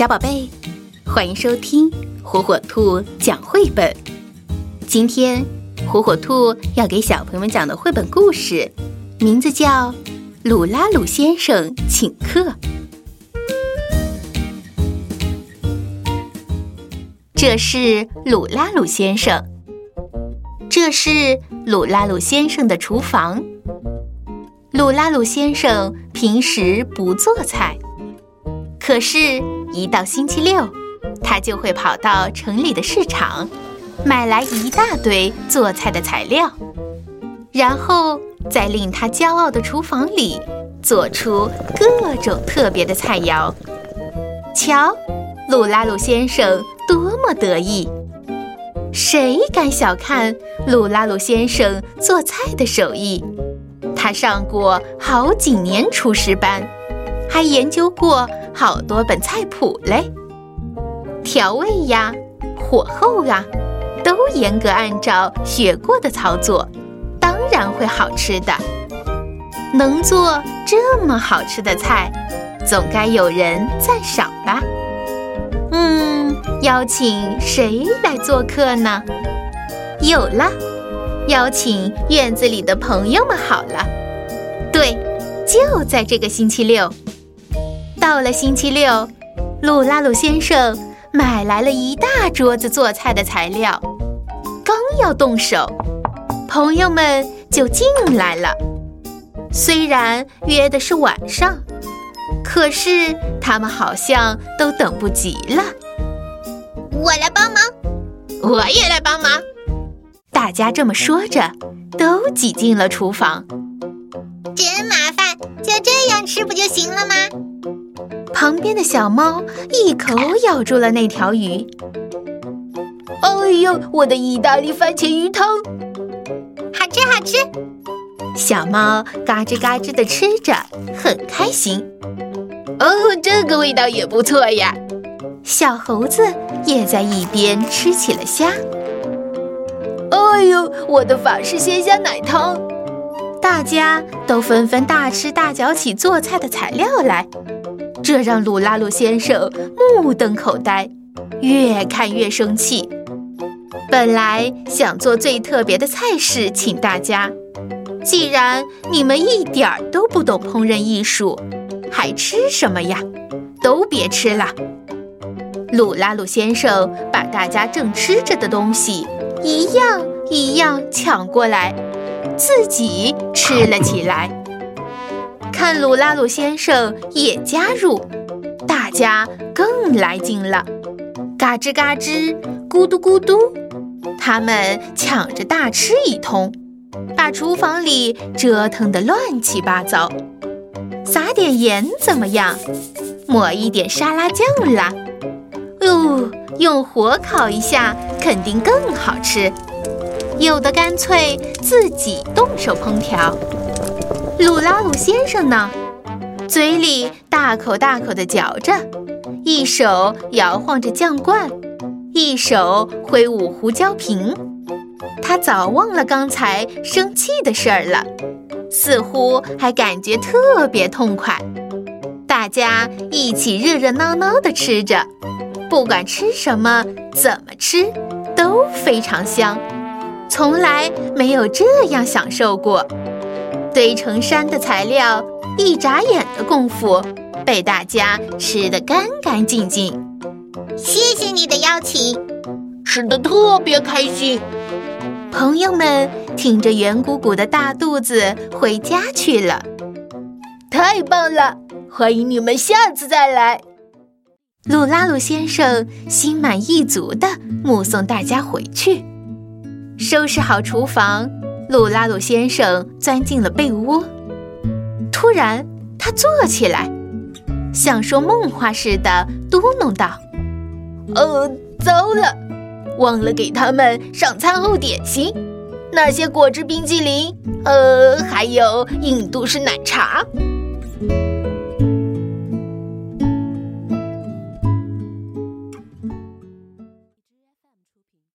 小宝贝，欢迎收听火火兔讲绘本。今天，火火兔要给小朋友们讲的绘本故事，名字叫《鲁拉鲁先生请客》。这是鲁拉鲁先生，这是鲁拉鲁先生的厨房。鲁拉鲁先生平时不做菜，可是，一到星期六，他就会跑到城里的市场，买来一大堆做菜的材料，然后在令他骄傲的厨房里做出各种特别的菜肴。瞧，鲁拉鲁先生多么得意！谁敢小看鲁拉鲁先生做菜的手艺？他上过好几年厨师班，还研究过好多本菜谱嘞。调味呀，火候啊，都严格按照学过的操作，当然会好吃的。能做这么好吃的菜，总该有人赞赏吧？嗯，邀请谁来做客呢？有了。邀请院子里的朋友们好了，对，就在这个星期六。到了星期六，鲁拉鲁先生买来了一大桌子做菜的材料，刚要动手，朋友们就进来了。虽然约的是晚上，可是他们好像都等不及了。我来帮忙，我也来帮忙。大家这么说着，都挤进了厨房。旁边的小猫一口咬住了那条鱼。哎呦，我的意大利番茄鱼汤，好吃好吃！小猫嘎吱嘎吱地吃着，很开心。哦，这个味道也不错呀。小猴子也在一边吃起了虾。哎呦，我的法式鲜虾奶汤！大家都纷纷大吃大嚼起做菜的材料来，这让鲁拉鲁先生目瞪口呆，越看越生气。本来想做最特别的菜式请大家，既然你们一点儿都不懂烹饪艺术，还吃什么呀？都别吃了！鲁拉鲁先生把大家正吃着的东西一样。一样抢过来，自己吃了起来。看鲁拉鲁先生也加入，大家更来劲了，嘎吱嘎吱，咕嘟咕嘟，他们抢着大吃一通，把厨房里折腾得乱七八糟。撒点盐怎么样？抹一点沙拉酱啦。哦，用火烤一下，肯定更好吃。有的干脆自己动手烹调。鲁拉鲁先生呢，嘴里大口大口地嚼着，一手摇晃着酱罐，一手挥舞胡椒瓶。他早忘了刚才生气的事儿了，似乎还感觉特别痛快。大家一起热热闹闹地吃着，不管吃什么、怎么吃，都非常香。从来没有这样享受过，堆成山的材料，一眨眼的功夫被大家吃得干干净净。谢谢你的邀请，吃得特别开心。朋友们挺着圆鼓鼓的大肚子回家去了。太棒了，欢迎你们下次再来。鲁拉鲁先生心满意足地目送大家回去。收拾好厨房，鲁拉鲁先生钻进了被窝。突然，他坐起来，像说梦话似的嘟哝道：“哦，糟了，忘了给他们上餐后点心，那些果汁冰激凌，呃，还有印度式奶茶。”